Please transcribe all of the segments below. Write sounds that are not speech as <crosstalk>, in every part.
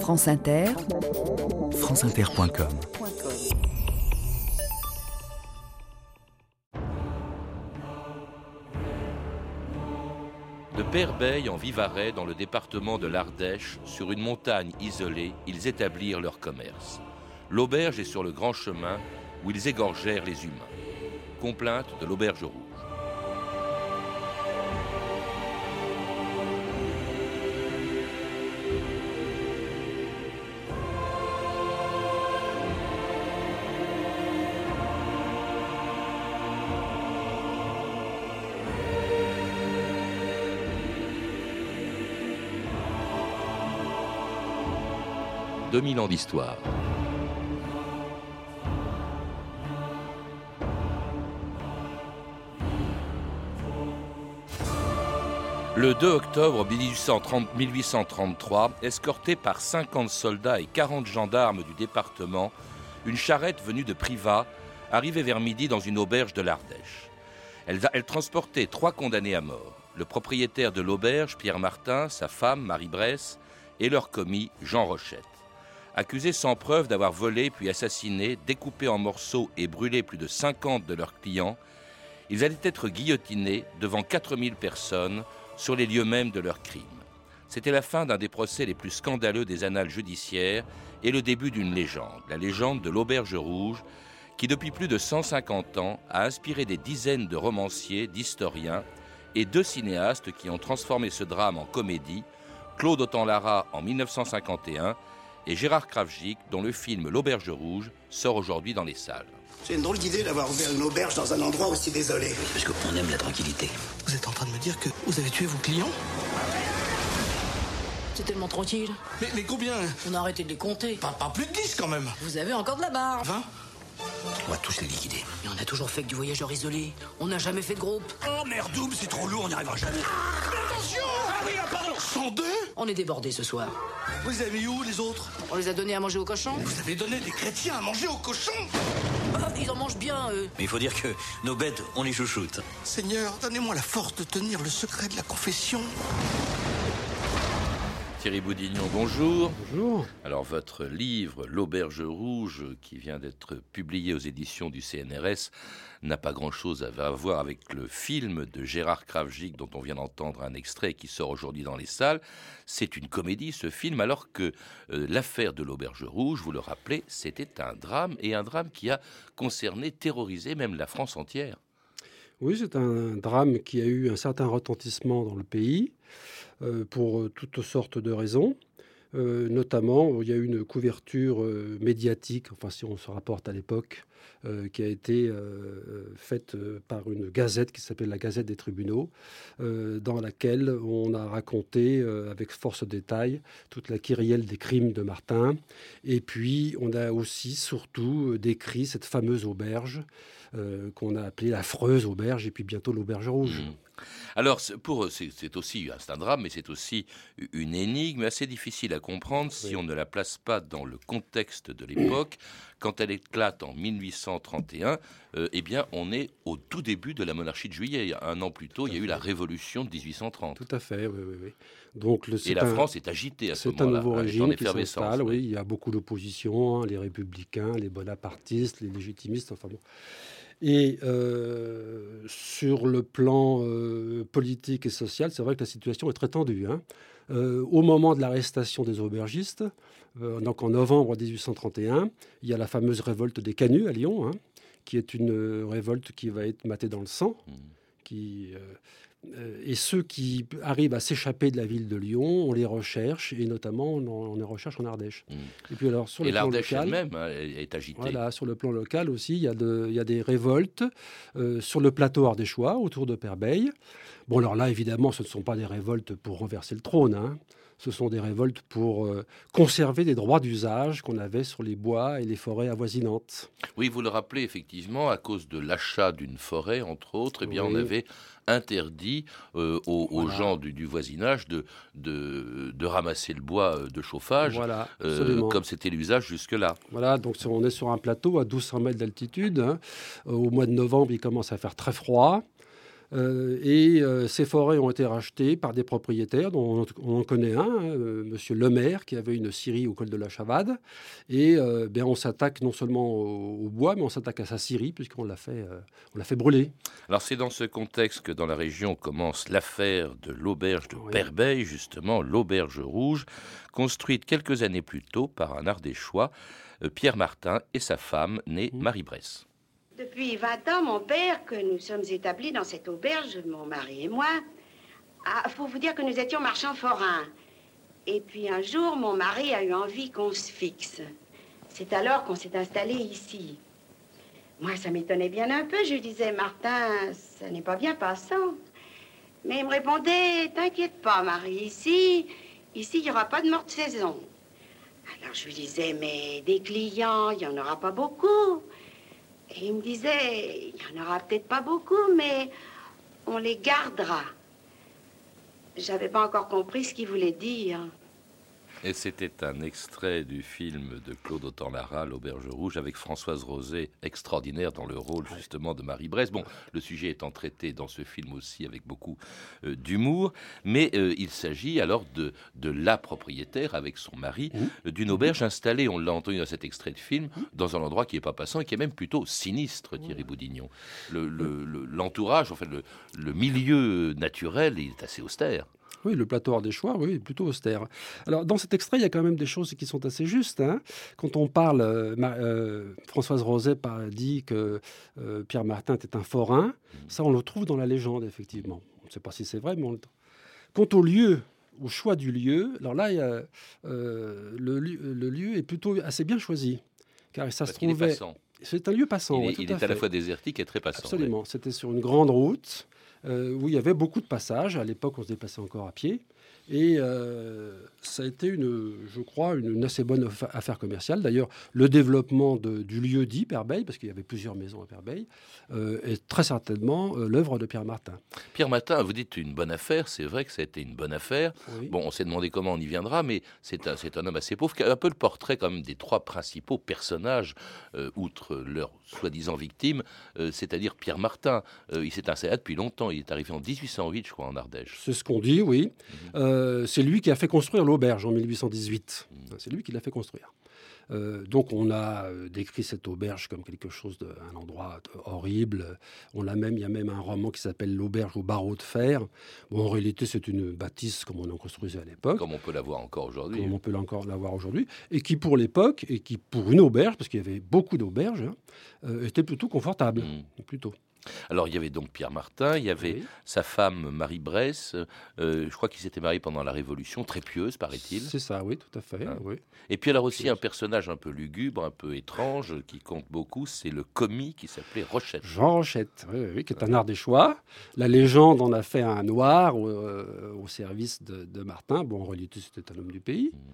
France Inter, franceinter.com De Perbeil en Vivarais, dans le département de l'Ardèche, sur une montagne isolée, ils établirent leur commerce. L'auberge est sur le grand chemin où ils égorgèrent les humains. Complainte de l'auberge rouge. « 2000 ans d'histoire. Le 2 octobre 1830 1833, escorté par 50 soldats et 40 gendarmes du département, une charrette venue de Privas arrivait vers midi dans une auberge de l'Ardèche. Elle, elle transportait trois condamnés à mort. Le propriétaire de l'auberge, Pierre Martin, sa femme, Marie Bresse, et leur commis, Jean Rochette. Accusés sans preuve d'avoir volé puis assassiné, découpé en morceaux et brûlé plus de 50 de leurs clients, ils allaient être guillotinés devant 4000 personnes sur les lieux mêmes de leurs crimes. C'était la fin d'un des procès les plus scandaleux des annales judiciaires et le début d'une légende, la légende de l'Auberge Rouge, qui depuis plus de 150 ans a inspiré des dizaines de romanciers, d'historiens et deux cinéastes qui ont transformé ce drame en comédie, Claude Autant-Lara en 1951 et Gérard Kravjik, dont le film L'Auberge Rouge sort aujourd'hui dans les salles. C'est une drôle d'idée d'avoir ouvert une auberge dans un endroit aussi désolé. Parce qu'on aime la tranquillité. Vous êtes en train de me dire que vous avez tué vos clients? C'est tellement tranquille. mais, mais combien? On a arrêté de les compter. pas, pas plus de 10 quand même Vous avez encore de la barre. 20 On va tous les liquider. Et on a toujours fait que du voyageur isolé. On n'a jamais fait de groupe. Oh merde, double, c'est trop lourd, on n'y arrivera jamais. Attention Ah oui, ah, pardon 102 On est débordés ce soir. Vous les avez mis où les autres On les a donnés à manger aux cochons. Vous avez donné des chrétiens à manger aux cochons Ah, ils en mangent bien, eux. Mais il faut dire que nos bêtes, on les chouchoute. Seigneur, donnez-moi la force de tenir le secret de la confession. Thierry Boudignon, bonjour. Bonjour. Alors votre livre L'Auberge Rouge, qui vient d'être publié aux éditions du CNRS, n'a pas grand-chose à voir avec le film de Gérard Kravjik dont on vient d'entendre un extrait qui sort aujourd'hui dans les salles. C'est une comédie ce film alors que euh, l'affaire de l'Auberge Rouge, vous le rappelez, c'était un drame et un drame qui a concerné, terrorisé même la France entière. Oui, c'est un drame qui a eu un certain retentissement dans le pays euh, pour euh, toutes sortes de raisons. Euh, notamment, il y a eu une couverture médiatique, enfin si on se rapporte à l'époque, qui a été faite par une gazette qui s'appelle la Gazette des tribunaux, dans laquelle on a raconté avec force détail toute la kyrielle des crimes de Martin. Et puis, on a aussi surtout décrit cette fameuse auberge euh, qu'on a appelée l'affreuse auberge et puis bientôt l'auberge rouge. Mhm. Alors, pour eux, c'est aussi un drame, mais c'est aussi une énigme assez difficile à comprendre si on ne la place pas dans le contexte de l'époque. <coughs> Quand elle éclate en 1831, euh, eh bien, on est au tout début de la monarchie de juillet. Un an plus tôt, il y a eu la révolution de 1830. Tout à fait, oui, oui, oui. Donc, le, Et la un- France est agitée à ce C'est un moment-là. nouveau régime qui s'installe. oui. Oui, il y a beaucoup d'opposition, hein, les républicains, les bonapartistes, les légitimistes. Enfin bon. Et euh, sur le plan euh, politique et social, c'est vrai que la situation est très tendue. hein. Euh, au moment de l'arrestation des aubergistes, donc en novembre 1831, il y a la fameuse révolte des Canuts à Lyon, hein, qui est une révolte qui va être matée dans le sang. Mhm. Qui, et ceux qui arrivent à s'échapper de la ville de Lyon, on les recherche, et notamment on, les recherche en Ardèche. Mhm. Et puis alors sur Et le plan l'Ardèche local, elle-même hein, est agitée. voilà, sur le plan local aussi, il y a, de- il y a des révoltes euh, sur le plateau ardéchois autour de Perbeil. Bon, alors là, évidemment, ce ne sont pas des révoltes pour renverser le trône. hein. Ce sont des révoltes pour euh, conserver des droits d'usage qu'on avait sur les bois et les forêts avoisinantes. Oui, vous le rappelez effectivement, à cause de l'achat d'une forêt, entre autres, eh bien, on avait interdit euh, aux, gens du, du voisinage de, de, de ramasser le bois euh, de chauffage, Voilà, euh, comme c'était l'usage jusque-là. Voilà, donc on est sur un plateau à 1200 mètres d'altitude. hein. Au mois de novembre, il commence à faire très froid. Euh, et euh, ces forêts ont été rachetées par des propriétaires, dont on, en connaît un, hein, euh, Monsieur Lemaire, qui avait une scierie au col de la Chavade. Et ben, on s'attaque non seulement au, bois, mais on s'attaque à sa scierie, puisqu'on l'a fait, on l'a fait brûler. Alors c'est dans ce contexte que dans la région commence l'affaire de l'auberge de oui. justement l'auberge rouge, construite quelques années plus tôt par un Ardéchois, Pierre Martin, et sa femme, née mmh. Marie Bresse. Depuis 20 ans, mon père, que nous sommes établis dans cette auberge, mon mari et moi, ah, faut vous dire que nous étions marchands forains. Et puis un jour, mon mari a eu envie qu'on se fixe. C'est alors qu'on s'est installé ici. Moi, ça m'étonnait bien un peu. Je lui disais, Martin, ça n'est pas bien passant. Mais il me répondait, t'inquiète pas, Marie, ici, ici, il n'y aura pas de morte saison. Alors je lui disais, mais des clients, il n'y en aura pas beaucoup. Et il me disait, il n'y en aura peut-être pas beaucoup, mais on les gardera. J'avais pas encore compris ce qu'il voulait dire. Et c'était un extrait du film de Claude Autant-Lara, L'Auberge Rouge, avec Françoise Rosé, extraordinaire dans le rôle justement de Marie Bresse. Bon, le sujet étant traité dans ce film aussi avec beaucoup euh, d'humour, mais euh, il s'agit alors de, de la propriétaire avec son mari mmh. euh, d'une auberge installée, on l'a entendu dans cet extrait de film, dans un endroit qui n'est pas passant et qui est même plutôt sinistre, Thierry Boudignon. L'entourage, le, en fait, le, le milieu naturel est assez austère. Oui, le plateau des choix, oui, plutôt austère. Alors, dans cet extrait, il y a quand même des choses qui sont assez justes. Hein. Quand on parle, euh, euh, Françoise Roset dit que euh, Pierre Martin était un forain. Ça, on le trouve dans la légende, effectivement. On ne sait pas si c'est vrai, mais on le... Quant au lieu, au choix du lieu, alors là, le, lieu est plutôt assez bien choisi. Car ça se trouvait. C'est un lieu passant. Il est, il est à, la fois désertique et très passant. Absolument. C'était sur une grande route. Euh, où il y avait beaucoup de passages. À l'époque, on se déplaçait encore à pied. Et euh, ça a été, une, je crois, une, assez bonne affaire commerciale. D'ailleurs, le développement du lieu dit Perbeil, parce qu'il y avait plusieurs maisons à Perbeil, euh, est très certainement euh, l'œuvre de Pierre Martin. Pierre Martin, vous dites une bonne affaire, c'est vrai que ça a été une bonne affaire. Bon, on s'est demandé comment on y viendra, mais c'est un, un, homme assez pauvre, qui a un peu le portrait comme des trois principaux personnages, outre leur soi-disant victime, c'est-à-dire Pierre Martin. il s'est installé depuis longtemps, il est arrivé en 1808, je crois, en Ardèche. C'est ce qu'on dit, oui. Mhm. Euh, c'est lui qui a fait construire l'auberge en 1818. Mmh. C'est lui qui l'a fait construire. Euh, donc on a euh, décrit cette auberge comme quelque chose d'un endroit horrible. On l'a même, il y a même un roman qui s'appelle l'auberge au barreau de fer. Bon, en réalité, c'est une bâtisse comme on en construisait à l'époque. Comme on peut l'avoir encore aujourd'hui. Comme on peut encore l'avoir aujourd'hui, et qui pour l'époque et qui pour une auberge, parce qu'il y avait beaucoup d'auberges, hein, était plutôt confortable, mmh. plutôt. Alors il y avait donc Pierre Martin, il y avait sa femme Marie Bresse, euh, je crois qu'il s'était marié pendant la Révolution, très pieuse paraît-il. C'est ça, oui, tout à fait. Hein. Oui. Et puis alors aussi un personnage un peu lugubre, un peu étrange, qui compte beaucoup, c'est le commis qui s'appelait Rochette. Jean Rochette, oui, qui est un art des choix. La légende en a fait un noir au, euh, service de, Martin. Bon, en réalité, c'était un homme du pays. Mmh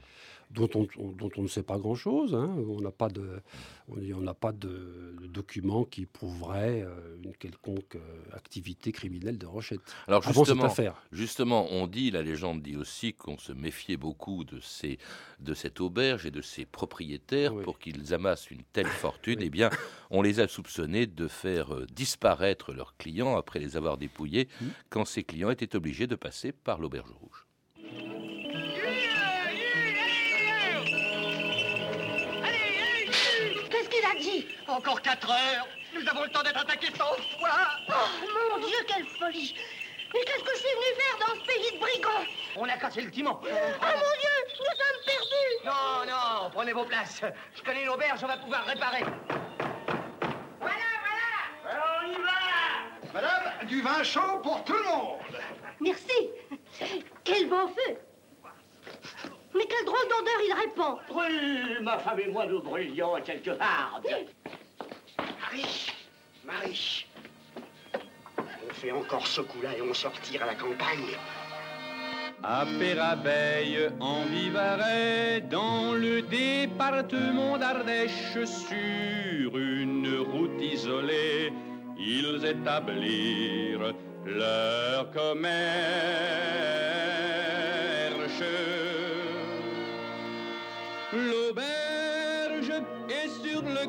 dont on, ne sait pas grand-chose. Hein. On n'a pas de, on n'a pas de, documents qui prouveraient euh, une quelconque euh, activité criminelle de Rochette. Alors justement, justement, on dit, la légende dit aussi qu'on se méfiait beaucoup de ces, de cette auberge et de ses propriétaires pour qu'ils amassent une telle fortune. Eh bien, on les a soupçonnés de faire euh, disparaître leurs clients après les avoir dépouillés, mmh. quand ces clients étaient obligés de passer par l'auberge rouge. Encore 4 heures. Nous avons le temps d'être attaqués 100 fois. Oh, mon Dieu, quelle folie. Mais qu'est-ce que je suis venu faire dans ce pays de brigands? On a cassé le timon Oh, mon Dieu, nous sommes perdus. Non, non, prenez vos places. Je connais une auberge, on va pouvoir réparer. Voilà, voilà. Alors, on y va. Madame, du vin chaud pour tout le monde. Merci. Quel bon feu. Mais quelle drôle d'odeur il répond Oui, ma femme et moi, nous brûlions quelques hardes. Marie, Marie, on fait encore ce coup-là et on sortira à la campagne. À Pérabeille, en Vivarais, dans le département d'Ardèche, sur une route isolée, ils établirent leur commerce.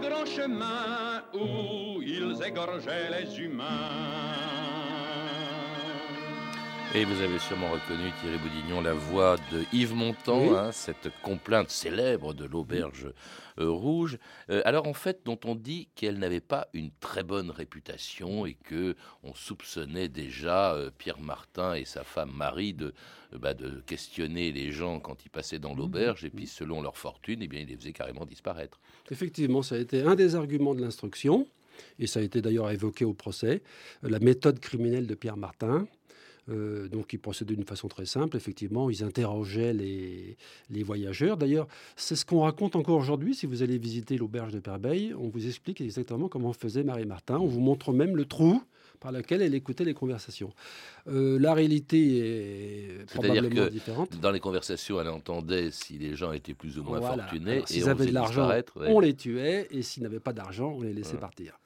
Grand chemin où ils égorgeaient les humains. Et vous avez sûrement reconnu, Thierry Boudignon, la voix de Yves Montand, Oui. hein, cette complainte célèbre de l'auberge euh, rouge. Euh, alors en fait, dont on dit qu'elle n'avait pas une très bonne réputation et que on soupçonnait déjà euh, Pierre Martin et sa femme Marie de, bah, de questionner les gens quand ils passaient dans l'auberge et puis selon leur fortune, eh bien, ils les faisaient carrément disparaître. Effectivement, ça a été un des arguments de l'instruction, et ça a été d'ailleurs évoqué au procès, la méthode criminelle de Pierre Martin. Euh, donc, ils procédaient d'une façon très simple. Effectivement, ils interrogeaient les, les voyageurs. D'ailleurs, c'est ce qu'on raconte encore aujourd'hui. Si vous allez visiter l'auberge de Perbeil, on vous explique exactement comment faisait Marie Martin. On vous montre même le trou par lequel elle écoutait les conversations. Euh, la réalité est C'est-à-dire probablement que différente. dans les conversations, elle entendait si les gens étaient plus ou moins Voilà. fortunés Alors, et S'ils on avaient de l'argent, ouais. on les tuait, et s'ils n'avaient pas d'argent, on les laissait Ouais. partir.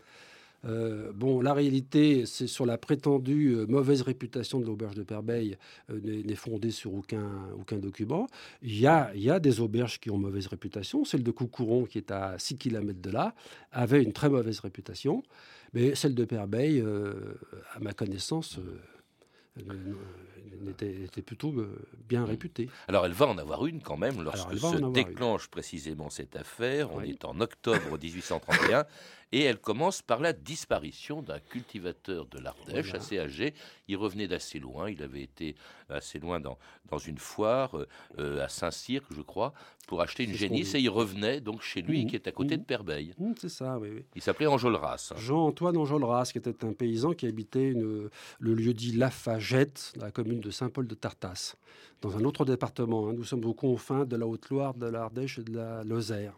Euh, bon, la réalité, c'est sur la prétendue euh, mauvaise réputation de l'auberge de Perbeil, euh, n'est fondée sur aucun, aucun document. Il y, a, y a des auberges qui ont mauvaise réputation. Celle de Coucouron, qui est à 6 km de là, avait une très mauvaise réputation. Mais celle de Perbeil, à ma connaissance, n'était était plutôt euh, bien réputée. Alors elle va en avoir une quand même lorsque se une. déclenche précisément cette affaire. On Oui. est en octobre <laughs> 1831 et elle commence par la disparition d'un cultivateur de l'Ardèche Voilà. assez âgé. Il revenait d'assez loin. Il avait été assez loin dans, dans une foire euh, euh, à Saint-Cyr, je crois, pour acheter une génisse et il revenait donc chez lui Mhm. qui est à côté Mhm. de Perbeil. Hum, c'est ça, oui, oui. Il s'appelait Enjolras. hein. Jean-Antoine Enjolras, qui était un paysan qui habitait une- le lieu dit Lafagette, dans la commune de Saint-Paul de Tartas, dans un autre département. hein. Nous sommes aux confins de la Haute-Loire, de l'Ardèche et de la Lozère.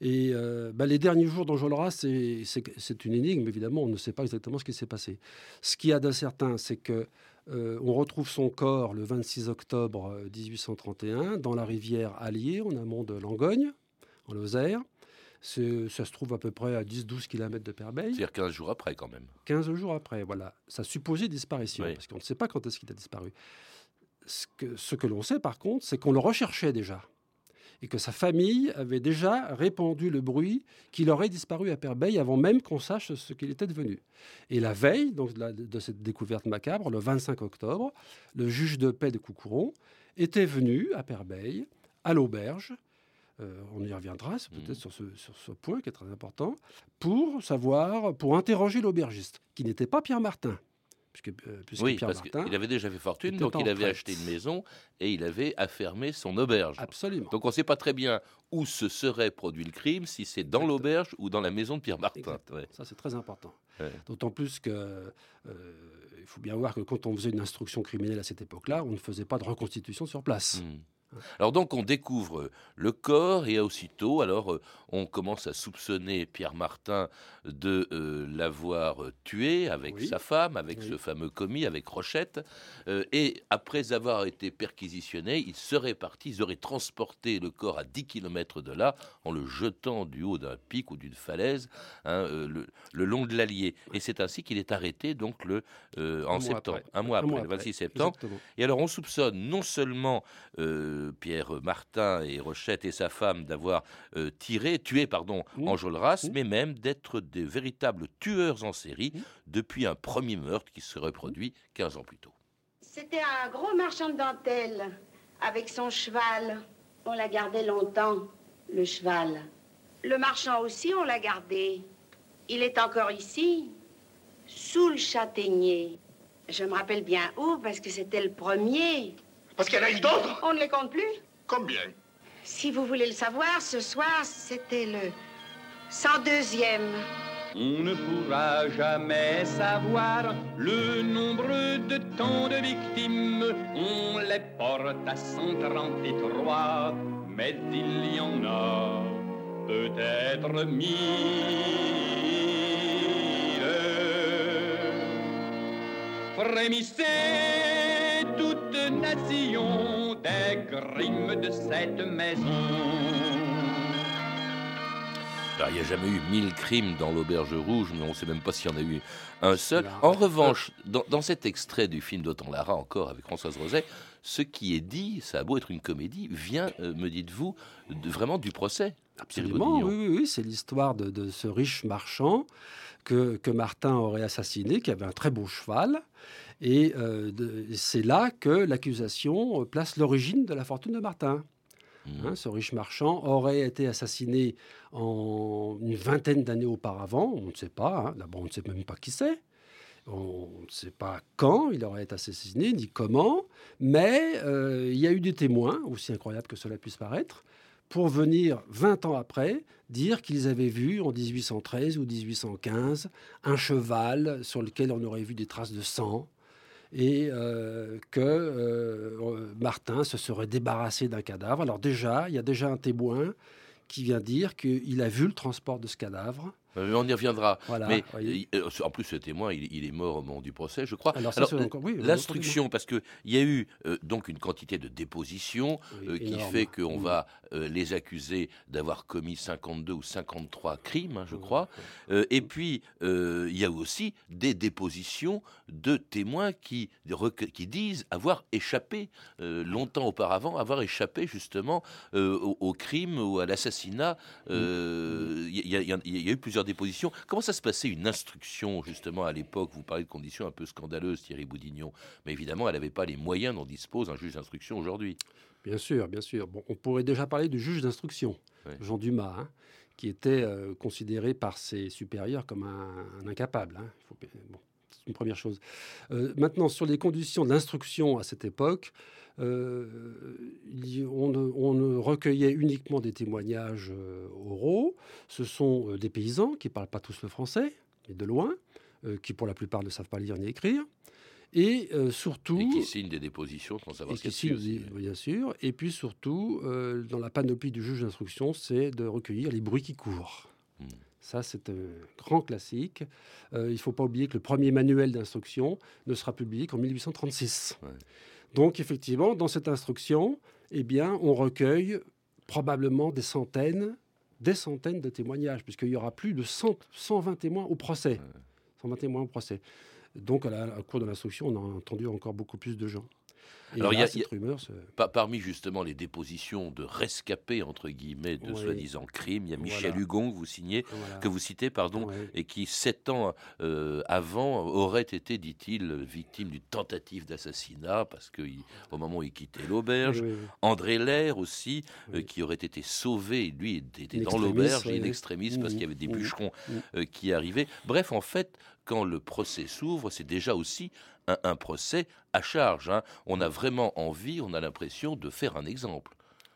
Et euh, bah, les derniers jours d'Enjolras, c'est- une énigme, évidemment, on ne sait pas exactement ce qui s'est passé. Ce qu'il y a d'incertain, c'est que euh, on retrouve son corps le 26 octobre euh, 1831 dans la rivière Allier, en amont de Langogne, en Lozère. Ça se trouve à peu près à 10-12 km de Perbeil. C'est-à-dire 15 jours après quand même. 15 jours après, voilà. Sa supposée disparition, Oui. parce qu'on ne sait pas quand est-ce qu'il a disparu. Ce que, ce que l'on sait par contre, c'est qu'on le recherchait déjà. Et que sa famille avait déjà répandu le bruit qu'il aurait disparu à Perbeil avant même qu'on sache ce qu'il était devenu. Et la veille donc, de, la- de cette découverte macabre, le 25 octobre, le juge de paix de Coucouron était venu à Perbeil, à l'auberge, euh, on y reviendra c'est peut-être Mhm. sur, ce, sur ce point qui est très important, pour savoir, pour interroger l'aubergiste, qui n'était pas Pierre Martin. Puisque, euh, puisque Oui, Pierre parce Martin, qu'il avait déjà fait fortune, donc il avait acheté une maison et il avait affermé son auberge. absolument. Donc on ne sait pas très bien où se serait produit le crime, si c'est dans l'auberge ou dans la maison de Pierre Martin. Ouais. Ça, c'est très important. Ouais. D'autant plus que euh, il faut bien voir que quand on faisait une instruction criminelle à cette époque-là, on ne faisait pas de reconstitution sur place. Hmm. Alors donc on découvre euh, le corps et aussitôt alors euh, on commence à soupçonner Pierre Martin de euh, l'avoir tué avec Oui. sa femme, avec Oui. ce fameux commis, avec Rochette. Euh, et après avoir été perquisitionné, ils seraient partis, ils auraient transporté le corps à 10 km de là en le jetant du haut d'un pic ou d'une falaise hein, euh, le, le long de l'Allier. Et c'est ainsi qu'il est arrêté donc le, en Un septembre, un mois après, le après, 26 septembre. Exactement. Et alors on soupçonne non seulement Pierre Martin et Rochette et sa femme d'avoir euh, tiré, tué pardon, Mmh. Enjolras, Mmh. mais même d'être des véritables tueurs en série Mmh. depuis un premier meurtre qui se reproduit 15 ans plus tôt. C'était un gros marchand de dentelle avec son cheval. On l'a gardé longtemps, le cheval. Le marchand aussi, on l'a gardé. Il est encore ici, sous le châtaignier. Je me rappelle bien où, parce que c'était le premier. Parce qu'il y en a eu d'autres On ne les compte plus. Combien? Si vous voulez le savoir, ce soir, c'était le 102e. On ne pourra jamais savoir le nombre de tant de victimes. On les porte à 133, mais il y en a peut-être mille. Frémissez nation des crimes de cette maison. Alors, il n'y a jamais eu 1000 crimes dans l'Auberge Rouge, mais on ne sait même pas s'il y en a eu un seul. En revanche, dans, dans cet extrait du film d'Otan Lara, encore avec Françoise Roset, ce qui est dit, ça a beau être une comédie, vient, euh, me dites-vous, vraiment du procès. Absolument, oui, oui, oui, c'est l'histoire de, de ce riche marchand que, que Martin aurait assassiné, qui avait un très beau cheval. Et euh, c'est là que l'accusation euh, place l'origine de la fortune de Martin. Mhm. Hein, ce riche marchand aurait été assassiné en une vingtaine d'années auparavant. On ne sait pas. hein. D'abord, on ne sait même pas qui c'est. On ne sait pas quand il aurait été assassiné, ni comment. Mais euh, il y a eu des témoins, aussi incroyable que cela puisse paraître, pour venir 20 ans après dire qu'ils avaient vu en 1813 ou 1815 un cheval sur lequel on aurait vu des traces de sang et euh, que euh, Martin se serait débarrassé d'un cadavre. Alors déjà, il y a déjà un témoin qui vient dire qu'il a vu le transport de ce cadavre. On y reviendra. Voilà, Mais euh, en plus, ce témoin, il, il est mort au moment du procès, je crois. Alors oui, l'instruction, parce qu'il y a eu euh, donc une quantité de dépositions Oui, euh, qui fait qu'on va euh, les accuser d'avoir commis 52 ou 53 crimes, hein, je crois. et puis, il y a aussi des dépositions de témoins qui, disent avoir échappé, longtemps auparavant, avoir échappé justement au, au crime ou à l'assassinat. Il y, y a eu plusieurs dépositions. Comment ça se passait une instruction justement à l'époque? Vous parlez de conditions un peu scandaleuses, Thierry Boudignon. Mais évidemment, elle n'avait pas les moyens dont dispose un juge d'instruction aujourd'hui. Bien sûr, bien sûr. Bon, on pourrait déjà parler du juge d'instruction, Ouais. Jean Dumas, hein, qui était euh, considéré par ses supérieurs comme un, un incapable. hein. Il faut- bon, c'est une première chose. Euh, maintenant, sur les conditions d'instruction à cette époque, euh, on, ne, on recueillait uniquement des témoignages euh, oraux. Ce sont des paysans qui ne parlent pas tous le français, mais de loin, qui pour la plupart ne savent pas lire ni écrire. Et surtout... Et qui signe des dépositions sans savoir ce qu'il qui y a dessus signe, aussi. bien sûr. Et puis surtout, dans la panoplie du juge d'instruction, c'est de recueillir les bruits qui courent. Hmm. Ça, c'est un grand classique. Euh, il ne faut pas oublier que le premier manuel d'instruction ne sera publié qu'en 1836. Ouais. Donc, effectivement, dans cette instruction, eh bien, on recueille probablement des centaines, des centaines de témoignages, puisqu'il y aura plus de 100 120 témoins au procès. 120 témoins au procès. Donc, à la, à la cour de l'instruction, on a entendu encore beaucoup plus de gens. Et Alors, il y a- cette il rumeur Parmi justement les dépositions de rescapés entre guillemets de soi-disant crimes, il y a Michel Voilà. Hugon que vous signez, Voilà. que vous citez, pardon, Ouais. et qui sept ans euh, avant aurait été, dit-il, victime d'une tentative d'assassinat parce que il- au moment où il quittait l'auberge, Oui, oui, oui. André Lair aussi, euh, qui aurait été sauvé, lui était dans l'auberge, in oui. extremis, parce Mhm. qu'il y avait des Mhm. bûcherons Mhm. euh, qui arrivaient. Bref, en fait, quand le procès s'ouvre, c'est déjà aussi un, un procès à charge. hein. On a vraiment envie, on a l'impression de faire un exemple,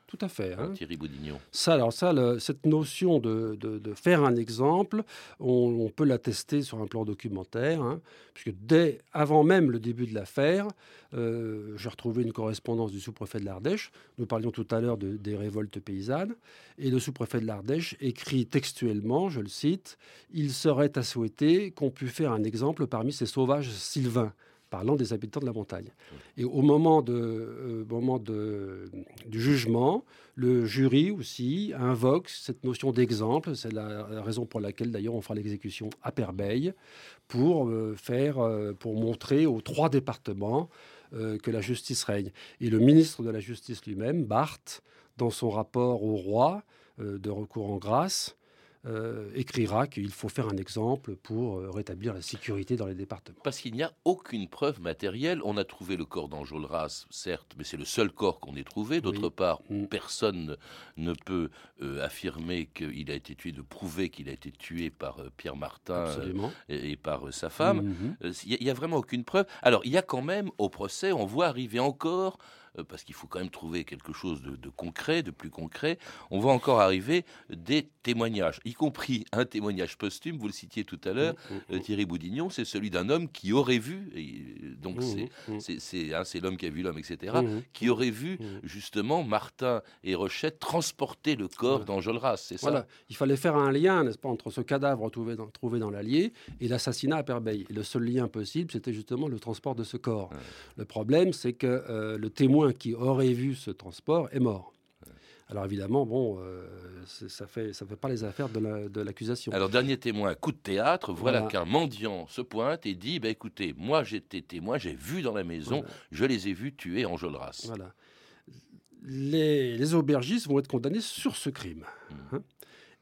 Tout à fait. hein, hein. Thierry Boudignon. Ça, alors ça, le- cette notion de, de- de faire un exemple, on, on peut l'attester sur un plan documentaire, hein, puisque dès avant même le début de l'affaire, euh, j'ai retrouvé une correspondance du sous-préfet de l'Ardèche. Nous parlions tout à l'heure de- des révoltes paysannes, et le sous-préfet de l'Ardèche écrit textuellement, je le cite, il serait à souhaiter qu'on pût faire un exemple parmi ces sauvages sylvains parlant des habitants de la montagne. Et au moment, euh, du jugement, le jury aussi invoque cette notion d'exemple. C'est la raison pour laquelle d'ailleurs on fera l'exécution à Perbeil pour euh, faire, euh, pour montrer aux trois départements que la justice règne. Et le ministre de la Justice lui-même, Barthes, dans son rapport au roi de recours en grâce, euh, écrira qu'il faut faire un exemple pour euh, rétablir la sécurité dans les départements. Parce qu'il n'y a aucune preuve matérielle. On a trouvé le corps d'Enjolras, certes, mais c'est le seul corps qu'on ait trouvé. D'autre Oui. part, Mm. personne ne peut euh, affirmer qu'il a été tué, de prouver qu'il a été tué par Pierre Martin et, et par sa femme. Mhm. Euh, Il n'y a, vraiment aucune preuve. Alors, il y a quand même, au procès, on voit arriver encore, parce qu'il faut quand même trouver quelque chose de, de concret, de plus concret, on voit encore arriver des témoignages, y compris un témoignage posthume, vous le citiez tout à l'heure, Mhm. euh, Thierry Boudignon, c'est celui d'un homme qui aurait vu, et, euh, donc Mhm. c'est hein, l'homme qui a vu l'homme, etc., qui aurait vu justement Martin et Rochette transporter le corps Voilà. d'Enjolras, c'est ça? Voilà, il fallait faire un lien, n'est-ce pas, entre ce cadavre trouvé dans, trouvé dans l'Allier et l'assassinat à Perbeil. Et le seul lien possible, c'était justement le transport de ce corps. Le problème, c'est que euh, le témoin qui aurait vu ce transport est mort. Alors évidemment, bon, euh, ça fait ça fait pas les affaires de la- de l'accusation. Alors, dernier témoin, coup de théâtre, voilà, Voilà. qu'un mendiant se pointe et dit bah, écoutez, moi j'étais témoin, j'ai vu dans la maison, Voilà. je les ai vus tuer Enjolras. Voilà. Les, les aubergistes vont être condamnés sur ce crime. Mmh. hein.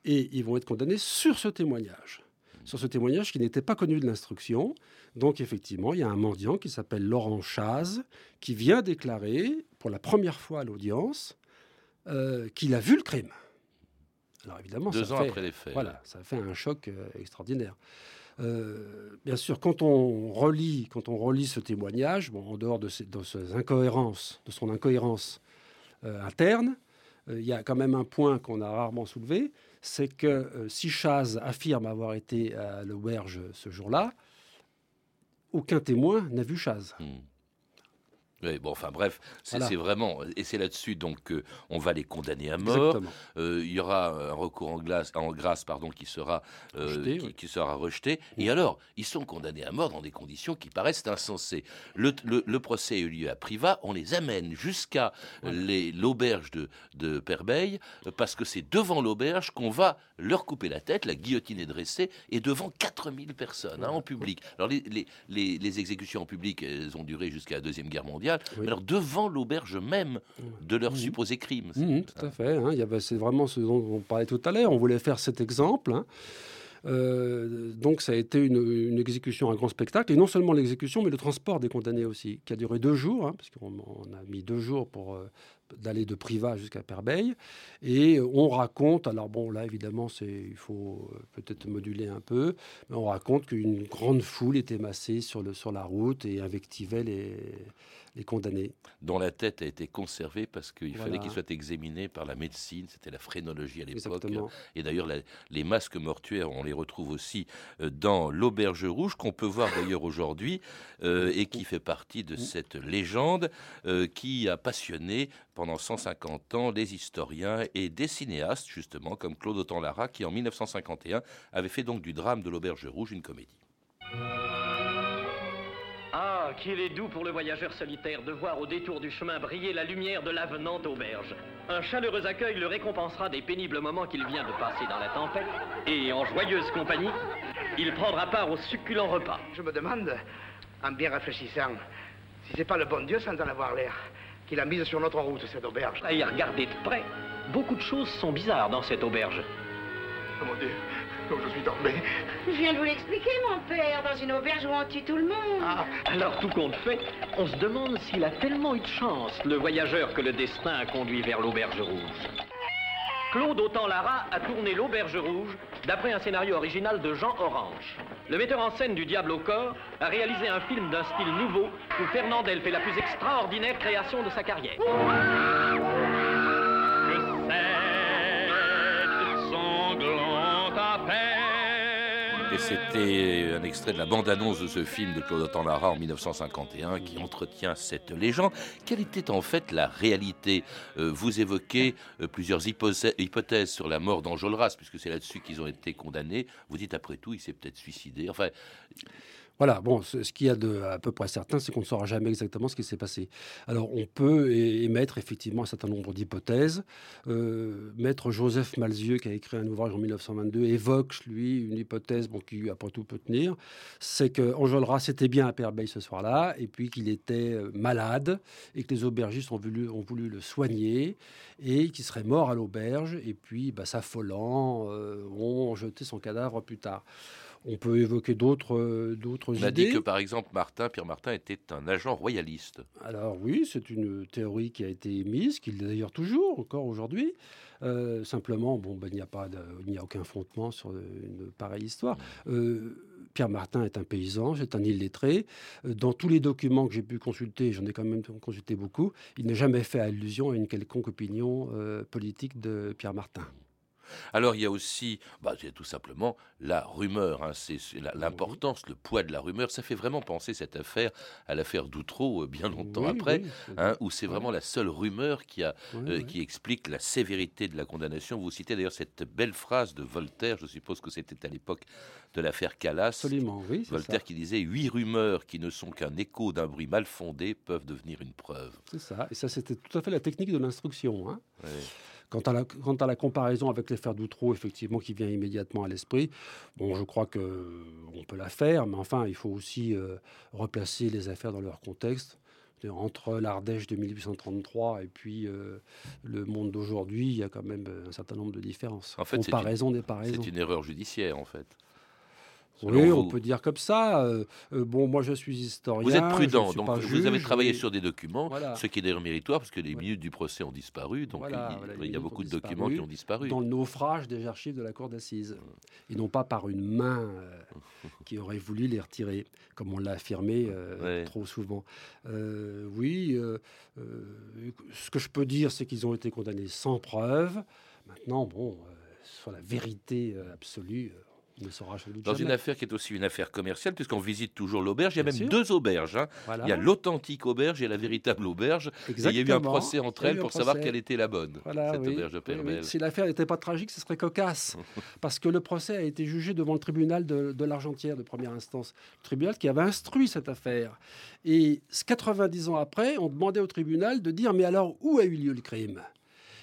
et ils vont être condamnés sur ce témoignage. Sur ce témoignage qui n'était pas connu de l'instruction. Donc, effectivement, il y a un mendiant qui s'appelle Laurent Chaz qui vient déclarer pour la première fois à l'audience euh, qu'il a vu le crime. Alors, évidemment, Deux ça ans fait, après les faits. Voilà, ça fait un choc euh, extraordinaire. Euh, bien sûr, quand on relit, quand on relit ce témoignage, bon, en dehors de, ces, de ces incohérences, de son incohérence euh, interne, euh, il y a quand même un point qu'on a rarement soulevé, c'est que euh, si Chaz affirme avoir été à l'auberge ce jour-là, aucun témoin n'a vu Chaz. Hmm. Oui, bon, enfin bref, c'est Voilà. vraiment, et c'est là-dessus donc que on va les condamner à mort. Euh, il y aura un recours en, glace, en grâce pardon, qui, sera, euh, Rejeté, qui, oui. qui sera rejeté. Et alors, ils sont condamnés à mort dans des conditions qui paraissent insensées. Le, le- le procès a eu lieu à Privas, on les amène jusqu'à l'auberge de, de Perbeil, parce que c'est devant l'auberge qu'on va leur couper la tête, la guillotine est dressée, et devant 4000 personnes hein, en public. Alors les, les- les- les exécutions en public, elles ont duré jusqu'à la Deuxième Guerre mondiale, mais alors devant l'auberge même de leurs supposés crimes. Mhm, tout à fait. hein. C'est vraiment ce dont on parlait tout à l'heure. On voulait faire cet exemple. hein. Euh, donc ça a été une, une exécution, un grand spectacle, et non seulement l'exécution, mais le transport des condamnés aussi, qui a duré deux jours, hein, parce qu'on on a mis deux jours pour euh, d'aller de Privas jusqu'à Perbeil, et on raconte, alors bon là évidemment c'est, il faut euh, peut-être moduler un peu, mais on raconte qu'une grande foule était massée sur, le, sur la route et invectivait les, les condamnés. dont la tête a été conservée parce qu'il Voilà. fallait qu'il soit examiné par la médecine, c'était la phrénologie à l'époque. Et d'ailleurs, les masques mortuaires, on les retrouve aussi euh, dans l'Auberge Rouge, qu'on peut voir d'ailleurs aujourd'hui, euh, et qui fait partie de cette légende euh, qui a passionné pendant 150 ans les historiens et des cinéastes, justement, comme Claude Autant-Lara, qui en 1951 avait fait donc du drame de l'Auberge Rouge une comédie. Ah, qu'il est doux pour le voyageur solitaire de voir au détour du chemin briller la lumière de l'avenante auberge. Un chaleureux accueil le récompensera des pénibles moments qu'il vient de passer dans la tempête, et en joyeuse compagnie, il prendra part au succulent repas. Je me demande, en bien réfléchissant, si c'est pas le bon Dieu sans en avoir l'air, qu'il a mise sur notre route, cette auberge. À y regarder de près, beaucoup de choses sont bizarres dans cette auberge. Oh mon Dieu, comme je suis tombé. Je viens de vous l'expliquer, mon père, dans une auberge où on tue tout le monde. Ah, alors tout compte fait, on se demande s'il a tellement eu de chance, le voyageur que le destin a conduit vers l'auberge rouge. Claude Autant-Lara a tourné l'auberge rouge d'après un scénario original de Jean Orange. Le metteur en scène du Diable au corps a réalisé un film d'un style nouveau où Fernandel fait la plus extraordinaire création de sa carrière. C'était un extrait de la bande-annonce de ce film de Claude Autant-Lara en 1951 qui entretient cette légende. Quelle était en fait la réalité? Euh, Vous évoquez euh, plusieurs hypothèses sur la mort d'Enjolras, puisque c'est là-dessus qu'ils ont été condamnés. Vous dites après tout, il s'est peut-être suicidé. Enfin, Voilà, bon, ce, ce qu'il y a de à peu près certain, c'est qu'on ne saura jamais exactement ce qui s'est passé. Alors, on peut émettre effectivement un certain nombre d'hypothèses. Euh, Maître Joseph Malzieux, qui a écrit un ouvrage en 1922, évoque, lui, une hypothèse bon, qui, après tout, peut tenir. C'est que Enjolras était bien à Perbeil ce soir-là, et puis qu'il était euh, malade, et que les aubergistes ont voulu, ont voulu le soigner, et qu'il serait mort à l'auberge, et puis, bah, s'affolant, euh, ont jeté son cadavre plus tard. On peut évoquer d'autres euh, d'autres on a idées. dit que par exemple, Martin, Pierre Martin était un agent royaliste. Alors oui, c'est une théorie qui a été émise, qu'il est d'ailleurs toujours, encore aujourd'hui. Euh, simplement, bon, ben, il n'y a pas, de- il n'y a aucun fondement sur une pareille histoire. Euh, Pierre Martin est un paysan, c'est un illettré. Dans tous les documents que j'ai pu consulter, j'en ai quand même consulté beaucoup, il n'a jamais fait allusion à une quelconque opinion politique de Pierre Martin. Alors il y a aussi, bah, tout simplement la rumeur, hein, c'est l'importance, le poids de la rumeur. Ça fait vraiment penser cette affaire à l'affaire d'Outreau euh, bien longtemps Oui, après, oui, hein, où c'est vraiment la seule rumeur qui, a, Oui, euh, qui explique la sévérité de la condamnation. Vous citez d'ailleurs cette belle phrase de Voltaire, je suppose que c'était à l'époque de l'affaire Calas. Absolument, oui. Voltaire ça. qui disait Huit rumeurs qui ne sont qu'un écho d'un bruit mal fondé peuvent devenir une preuve. C'est ça. Et ça, c'était tout à fait la technique de l'instruction. hein. Quant à, la, quant à la comparaison avec l'affaire d'Outreau, effectivement, qui vient immédiatement à l'esprit, bon, je crois qu'on peut la faire, mais enfin, il faut aussi euh, replacer les affaires dans leur contexte. Entre l'Ardèche de 1833 et puis euh, le monde d'aujourd'hui, il y a quand même un certain nombre de différences. En fait, Comparaison n'est pas raison. C'est une erreur judiciaire, en fait. Oui, on peut dire comme ça. Euh, euh, bon, moi, je suis historien. Vous êtes prudent, donc vous avez travaillé sur des documents, Voilà. ce qui est d'ailleurs méritoire, parce que les minutes du procès ont disparu, donc Voilà, il, voilà, il les y a beaucoup de documents qui ont disparu. Dans le naufrage des archives de la cour d'assises. Et non pas par une main euh, qui aurait voulu les retirer, comme on l'a affirmé euh, Ouais. trop souvent. Oui, ce que je peux dire, c'est qu'ils ont été condamnés sans preuve. Maintenant, bon, sur la vérité absolue, saura Dans jamais. une affaire qui est aussi une affaire commerciale, puisqu'on visite toujours l'auberge, il y a Bien même sûr. deux auberges. hein. Voilà. Il y a l'authentique auberge et la véritable auberge. Et il y a eu un procès entre elles pour savoir quelle était la bonne, Voilà, cette oui. auberge de Oui, oui. Permel. Si l'affaire n'était pas tragique, ce serait cocasse. <laughs> parce que le procès a été jugé devant le tribunal de, de l'Argentière de première instance. Le tribunal qui avait instruit cette affaire. Et 90 ans après, on demandait au tribunal de dire mais alors où a eu lieu le crime?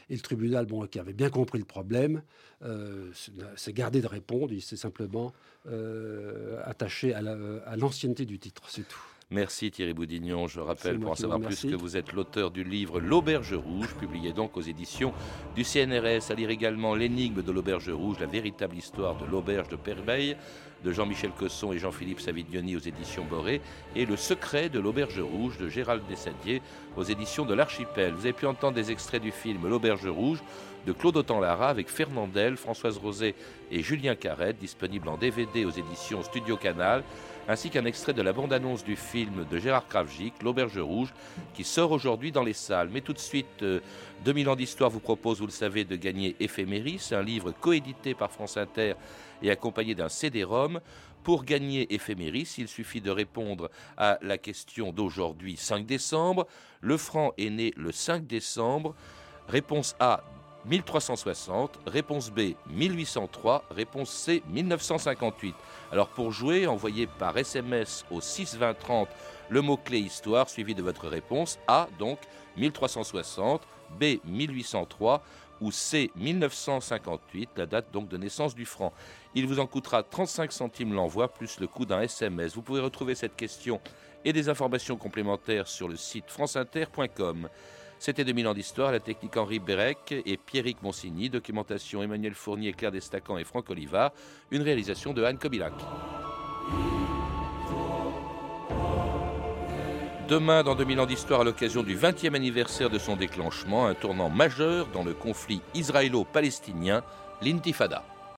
Et le tribunal, bon, qui avait bien compris le problème, euh, s'est- s'est gardé de répondre. Il s'est simplement euh, attaché à la- à l'ancienneté du titre, c'est tout. Merci Thierry Boudignon. Je C'est rappelle, pour en savoir plus, que vous êtes l'auteur du livre L'Auberge Rouge, publié donc aux éditions du CNRS. À lire également L'énigme de l'Auberge Rouge, la véritable histoire de l'Auberge de Perbeil, de Jean-Michel Cosson et Jean-Philippe Savignoni aux éditions Boré, et Le secret de l'Auberge Rouge de Gérald Dessadier aux éditions de l'Archipel. Vous avez pu entendre des extraits du film L'Auberge Rouge de Claude Autant-Lara avec Fernandel, Françoise Rosé et Julien Carrette, disponible en DVD aux éditions Studio Canal ainsi qu'un extrait de la bande-annonce du film de Gérard Kravjic, L'Auberge Rouge, qui sort aujourd'hui dans les salles. Mais tout de suite, euh, 2000 ans d'histoire vous propose, vous le savez, de gagner Éphéméris, un livre coédité par France Inter et accompagné d'un CD-ROM. Pour gagner Éphéméris, il suffit de répondre à la question d'aujourd'hui, 5 décembre. Le franc est né le 5 décembre. Réponse A, 1360. Réponse B, 1803. Réponse C, 1958. Alors pour jouer, envoyez par SMS au 62030 le mot-clé histoire suivi de votre réponse A, donc 1360, B, 1803 ou C, 1958, la date donc de naissance du franc. Il vous en coûtera 35 centimes l'envoi plus le coût d'un SMS. Vous pouvez retrouver cette question et des informations complémentaires sur le site franceinter.com. C'était 2000 ans d'histoire, la technique Henri Bérec et Pierrick Monsigny, documentation Emmanuel Fournier, Claire Destacan et Franck Olivard, une réalisation de Anne Kobilac. Demain, dans 2000 ans d'histoire, à l'occasion du 20e anniversaire de son déclenchement, un tournant majeur dans le conflit israélo-palestinien, l'intifada.